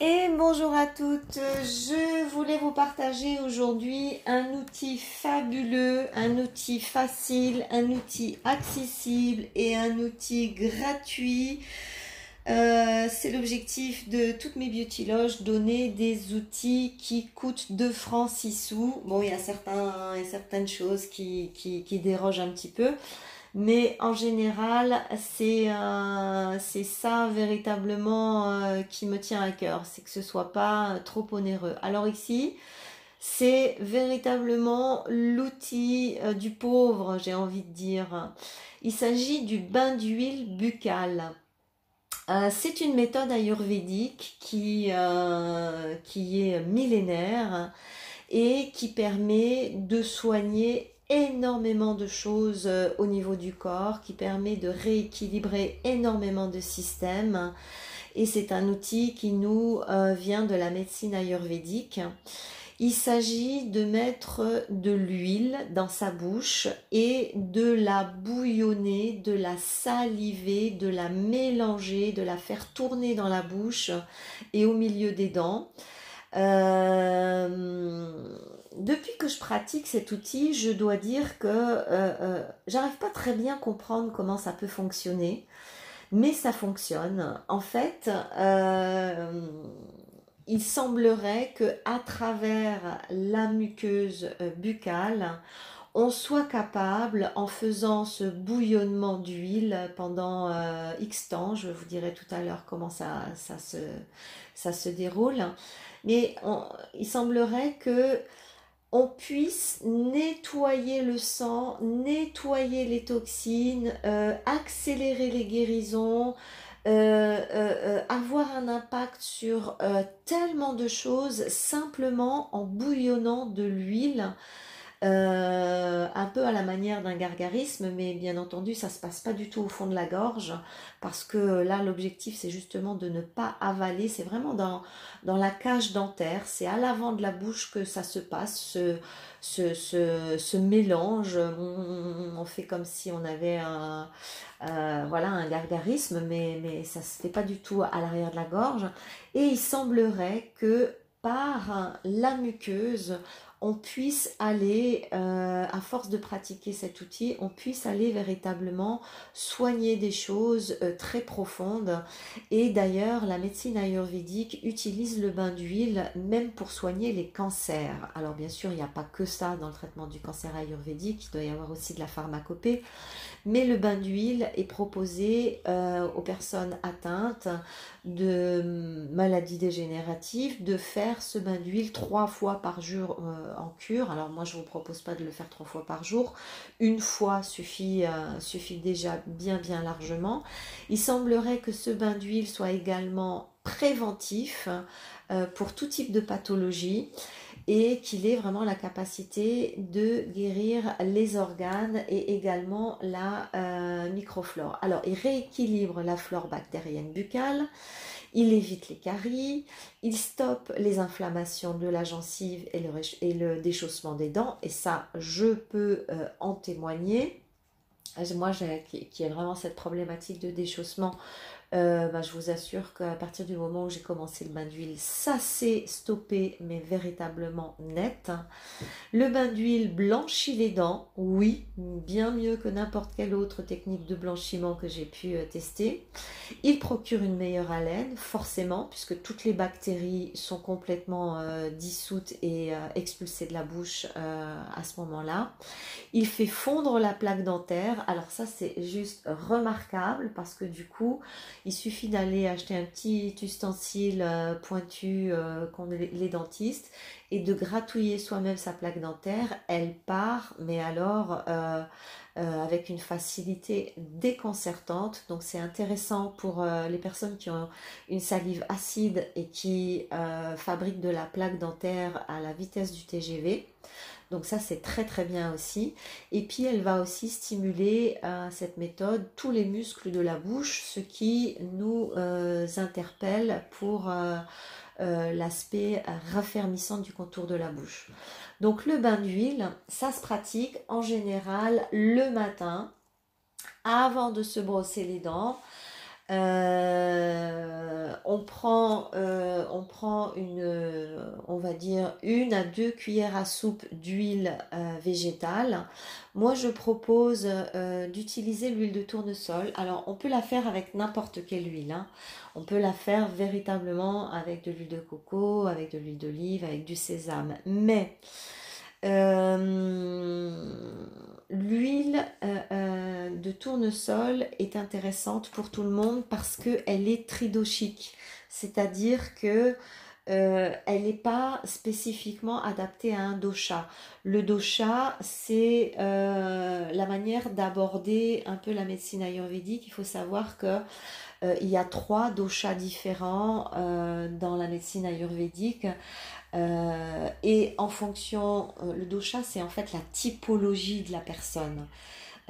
Et bonjour à toutes, je voulais vous partager aujourd'hui un outil fabuleux, un outil facile, un outil accessible et un outil gratuit. Euh, c'est l'objectif de toutes mes beauty loges, donner des outils qui coûtent 2 francs 6 sous. Bon, il y a, certains, certaines choses qui, qui, qui dérogent un petit peu. Mais en général, c'est euh, ça véritablement euh, qui me tient à cœur, c'est que ce soit pas trop onéreux. Alors ici, c'est véritablement l'outil euh, du pauvre, j'ai envie de dire. Il s'agit du bain d'huile buccale. c'est une méthode ayurvédique qui, qui est millénaire et qui permet de soigner énormément de choses euh, au niveau du corps, qui permet de rééquilibrer énormément de systèmes. Et c'est un outil qui nous euh, vient de la médecine ayurvédique. Il s'agit de mettre de l'huile dans sa bouche et de la bouillonner, de la saliver, de la mélanger, de la faire tourner dans la bouche et au milieu des dents. Euh, je pratique cet outil, je dois dire que euh, euh, j'arrive pas très bien à comprendre comment ça peut fonctionner, mais ça fonctionne. En fait, il semblerait que à travers la muqueuse buccale, on soit capable, en faisant ce bouillonnement d'huile pendant X temps, je vous dirai tout à l'heure comment ça, ça, se, ça se déroule, mais il semblerait que on puisse nettoyer le sang, nettoyer les toxines, euh, accélérer les guérisons, euh, euh, avoir un impact sur tellement de choses simplement en bouillonnant de l'huile. Euh, un peu à la manière d'un gargarisme, mais bien entendu, ça se passe pas du tout au fond de la gorge, parce que là, l'objectif, c'est justement de ne pas avaler, c'est vraiment dans, la cage dentaire, c'est à l'avant de la bouche que ça se passe, ce, mélange, on, fait comme si on avait un, euh, voilà, un gargarisme, mais, mais ça se fait pas du tout à l'arrière de la gorge, et il semblerait que par la muqueuse, on puisse aller, euh, à force de pratiquer cet outil, on puisse aller véritablement soigner des choses euh, très profondes. Et d'ailleurs, la médecine ayurvédique utilise le bain d'huile même pour soigner les cancers. Alors bien sûr, il n'y a pas que ça dans le traitement du cancer ayurvédique, il doit y avoir aussi de la pharmacopée. Mais le bain d'huile est proposé euh, aux personnes atteintes de maladies dégénératives de faire ce bain d'huile trois fois par jour euh, en cure. Alors moi je ne vous propose pas de le faire trois fois par jour. Une fois suffit, euh, suffit déjà bien bien largement. Il semblerait que ce bain d'huile soit également préventif pour tout type de pathologie et qu'il ait vraiment la capacité de guérir les organes et également la euh, microflore. Alors, il rééquilibre la flore bactérienne buccale, il évite les caries, il stoppe les inflammations de la gencive et le, déchaussement des dents, et ça, je peux euh, en témoigner. Moi, qui ai vraiment cette problématique de déchaussement, euh, bah, je vous assure qu'à partir du moment où j'ai commencé le bain d'huile, ça s'est stoppé, mais véritablement net. Le bain d'huile blanchit les dents, oui, bien mieux que n'importe quelle autre technique de blanchiment que j'ai pu euh, tester. Il procure une meilleure haleine, forcément, puisque toutes les bactéries sont complètement euh, dissoutes et expulsées de la bouche à ce moment-là. Il fait fondre la plaque dentaire. Alors ça, c'est juste remarquable parce que du coup, il suffit d'aller acheter un petit ustensile euh, pointu euh, qu'ont les dentistes et de gratouiller soi-même sa plaque dentaire. Elle part, mais alors euh, avec une facilité déconcertante. Donc c'est intéressant pour les personnes qui ont une salive acide et qui fabriquent de la plaque dentaire à la vitesse du TGV. Donc ça, c'est très très bien aussi. Et puis, elle va aussi stimuler euh, cette méthode tous les muscles de la bouche, ce qui nous euh, interpelle pour euh, l'aspect raffermissant du contour de la bouche. Donc le bain d'huile, ça se pratique en général le matin avant de se brosser les dents. Euh, on prend, euh, on prend une, on va dire une à deux cuillères à soupe d'huile végétale. Moi, je propose d'utiliser l'huile de tournesol. Alors, on peut la faire avec n'importe quelle huile. Hein. On peut la faire véritablement avec de l'huile de coco, avec de l'huile d'olive, avec du sésame. Mais euh, l'huile euh, euh, de tournesol est intéressante pour tout le monde parce qu'elle est tridochique, c'est-à-dire que elle n'est pas spécifiquement adaptée à un dosha. Le dosha, c'est la manière d'aborder un peu la médecine ayurvédique. Il faut savoir que il y a trois doshas différents dans la médecine ayurvédique. Euh, et en fonction, euh, le dosha, c'est en fait la typologie de la personne.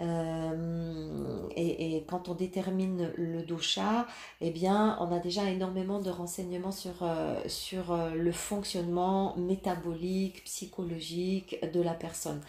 Euh, et, quand on détermine le dosha, eh bien, on a déjà énormément de renseignements sur, sur le fonctionnement métabolique, psychologique de la personne.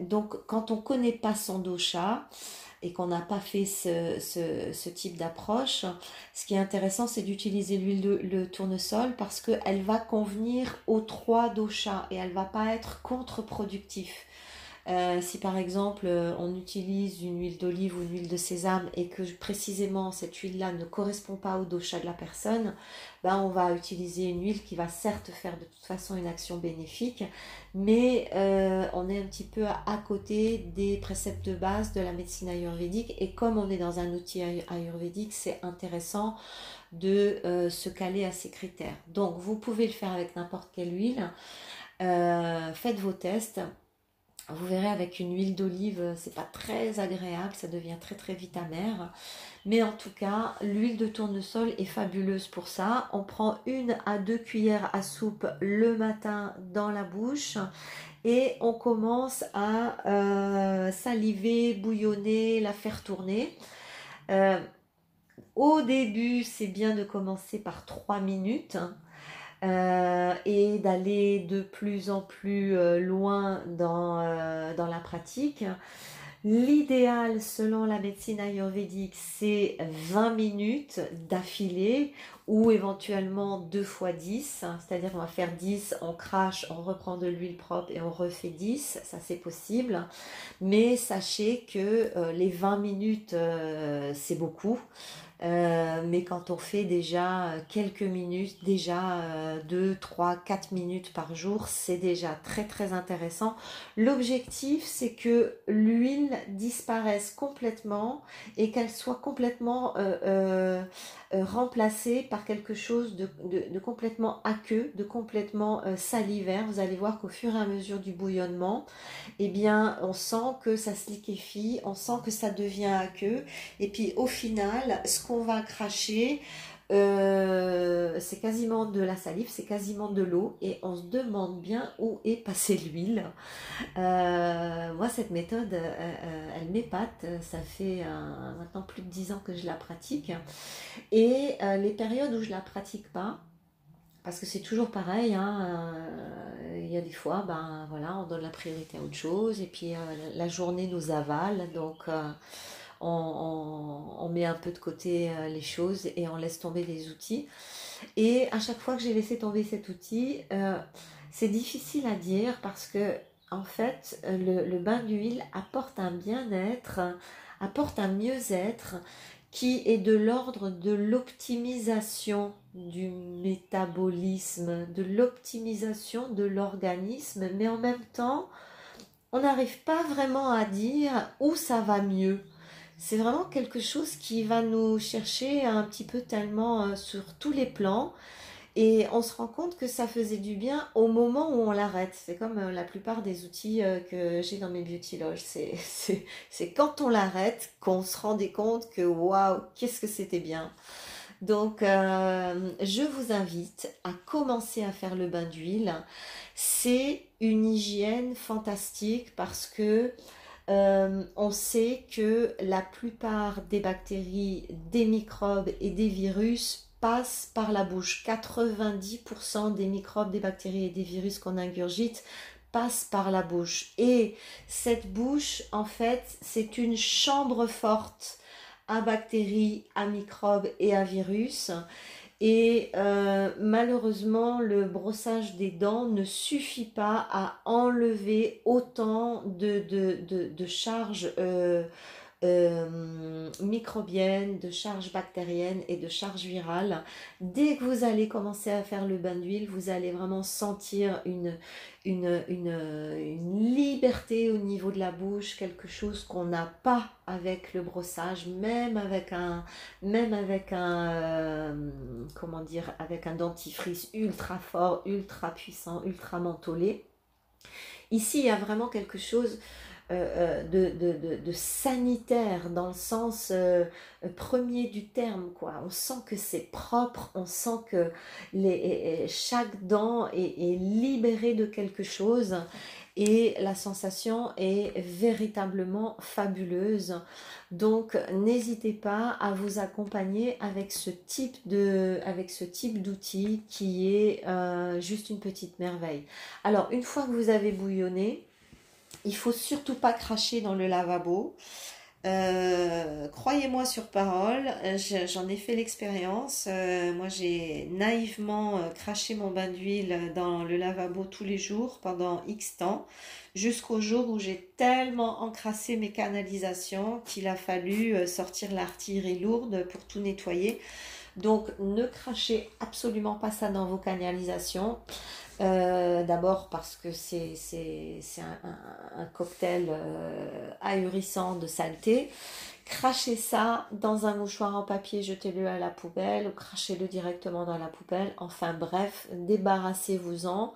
donc, quand on ne connaît pas son dosha, et qu'on n'a pas fait ce, type d'approche, ce qui est intéressant, c'est d'utiliser l'huile de le tournesol parce qu'elle va convenir aux trois doshas et elle va pas être contre-productive. Euh, si par exemple euh, on utilise une huile d'olive ou une huile de sésame et que précisément cette huile-là ne correspond pas au dosha de la personne, ben on va utiliser une huile qui va certes faire de toute façon une action bénéfique, mais euh, on est un petit peu à, côté des préceptes de base de la médecine ayurvédique et comme on est dans un outil ayurvédique, c'est intéressant de se caler à ces critères. Donc vous pouvez le faire avec n'importe quelle huile. faites vos tests vous verrez avec une huile d'olive, c'est pas très agréable, ça devient très très vite amer. Mais en tout cas, l'huile de tournesol est fabuleuse pour ça. On prend une à deux cuillères à soupe le matin dans la bouche et on commence à euh, saliver, bouillonner, la faire tourner. Euh, au début, c'est bien de commencer par 3 minutes. Euh, et d'aller de plus en plus euh, loin dans, euh, dans la pratique. L'idéal selon la médecine ayurvédique, c'est 20 minutes d'affilée ou éventuellement 2 fois 10, c'est-à-dire on va faire 10, on crache, on reprend de l'huile propre et on refait 10, ça c'est possible. Mais sachez que les 20 minutes, c'est beaucoup. Euh, mais quand on fait déjà euh, quelques minutes, déjà 2, 3, 4 minutes par jour, c'est déjà très très intéressant. L'objectif, c'est que l'huile disparaisse complètement et qu'elle soit complètement euh, remplacée par quelque chose de, complètement aqueux, de complètement salivaire. Vous allez voir qu'au fur et à mesure du bouillonnement, eh bien, on sent que ça se liquéfie, on sent que ça devient aqueux. Et puis au final, ce qu'on va cracher, euh, c'est quasiment de la salive, c'est quasiment de l'eau et on se demande bien où est passée l'huile. Euh, moi, cette méthode, euh, elle m'épate. Ça fait maintenant plus de 10 ans que je la pratique. Et les périodes où je la pratique pas, parce que c'est toujours pareil, hein, il y a des fois, ben voilà, on donne la priorité à autre chose et puis la journée nous avale, donc on, met un peu de côté euh, les choses et on laisse tomber les outils. Et à chaque fois que j'ai laissé tomber cet outil, euh, c'est difficile à dire parce que en fait, le, bain d'huile apporte un bien-être, apporte un mieux-être qui est de l'ordre de l'optimisation du métabolisme, de l'optimisation de l'organisme, mais en même temps, on n'arrive pas vraiment à dire où ça va mieux c'est vraiment quelque chose qui va nous chercher un petit peu tellement euh, sur tous les plans. Et on se rend compte que ça faisait du bien au moment où on l'arrête. C'est comme euh, la plupart des outils euh, que j'ai dans mes beauty loges. C'est quand on l'arrête qu'on se rendait compte que waouh, qu'est-ce que c'était bien. Donc, je vous invite à commencer à faire le bain d'huile. C'est une hygiène fantastique parce que euh, on sait que la plupart des bactéries, des microbes et des virus passent par la bouche. 90% des microbes, des bactéries et des virus qu'on ingurgite passent par la bouche. Et cette bouche, en fait, c'est une chambre forte à bactéries, à microbes et à virus. Et euh, malheureusement, le brossage des dents ne suffit pas à enlever autant de, de, charges euh, euh, microbiennes, de charges bactériennes et de charges virales. Dès que vous allez commencer à faire le bain d'huile, vous allez vraiment sentir une, liberté au niveau de la bouche, quelque chose qu'on n'a pas avec le brossage, même avec un, même avec un, euh, comment dire, avec un dentifrice ultra fort, ultra puissant, ultra mentholé. Ici, il y a vraiment quelque chose euh, euh, de, sanitaire dans le sens euh, premier du terme quoi on sent que c'est propre on sent que chaque dent est, est libérée de quelque chose et la sensation est véritablement fabuleuse. Donc n'hésitez pas à vous accompagner avec ce type de avec ce type d'outil qui est juste une petite merveille. Alors une fois que vous avez bouillonné, il faut surtout pas cracher dans le lavabo. Euh, croyez-moi sur parole, j'en ai fait l'expérience. Euh, moi, j'ai naïvement euh, craché mon bain d'huile dans le lavabo tous les jours pendant X temps, jusqu'au jour où j'ai tellement encrassé mes canalisations qu'il a fallu sortir l'artillerie lourde pour tout nettoyer. Donc, ne crachez absolument pas ça dans vos canalisations. Euh, d'abord parce que c'est un, cocktail euh, ahurissant de saleté. Crachez ça dans un mouchoir en papier, jetez-le à la poubelle ou crachez-le directement dans la poubelle. Enfin bref, débarrassez-vous-en,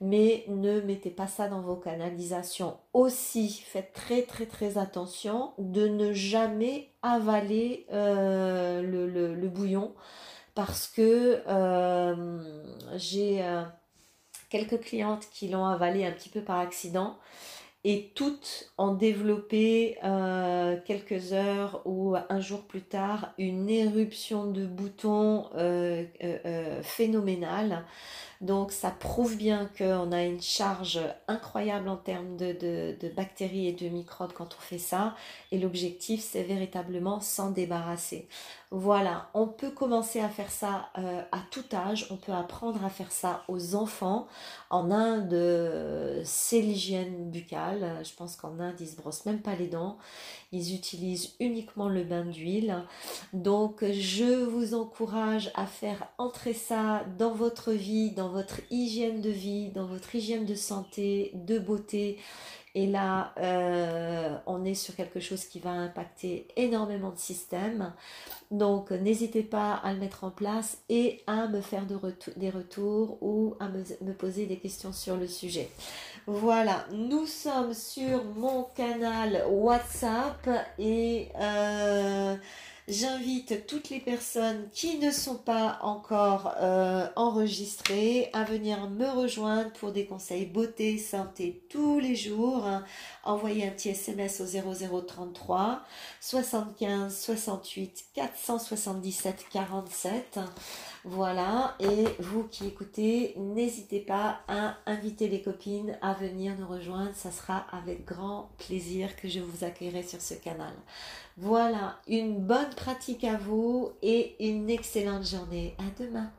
mais ne mettez pas ça dans vos canalisations. Aussi, faites très très très attention de ne jamais avaler euh, le, bouillon parce que j'ai quelques clientes qui l'ont avalé un petit peu par accident et toutes ont développé euh, quelques heures ou un jour plus tard une éruption de boutons euh, euh, phénoménale. Donc ça prouve bien qu'on a une charge incroyable en termes de, bactéries et de microbes quand on fait ça. Et l'objectif, c'est véritablement s'en débarrasser. Voilà, on peut commencer à faire ça euh, à tout âge. On peut apprendre à faire ça aux enfants. En Inde, c'est l'hygiène buccale. Je pense qu'en Inde, ils se brossent même pas les dents. Ils utilisent uniquement le bain d'huile. Donc, je vous encourage à faire entrer ça dans votre vie, dans votre hygiène de vie, dans votre hygiène de santé, de beauté. Et là, euh, on est sur quelque chose qui va impacter énormément de systèmes. Donc, n'hésitez pas à le mettre en place et à me faire des retours ou à me, poser des questions sur le sujet. Voilà, nous sommes sur mon canal WhatsApp et... Euh, J'invite toutes les personnes qui ne sont pas encore euh, enregistrées à venir me rejoindre pour des conseils beauté, santé tous les jours. Envoyez un petit SMS au 0033 75 68 477 47. Voilà, et vous qui écoutez, n'hésitez pas à inviter les copines à venir nous rejoindre. Ça sera avec grand plaisir que je vous accueillerai sur ce canal. Voilà, une bonne pratique à vous et une excellente journée. À demain.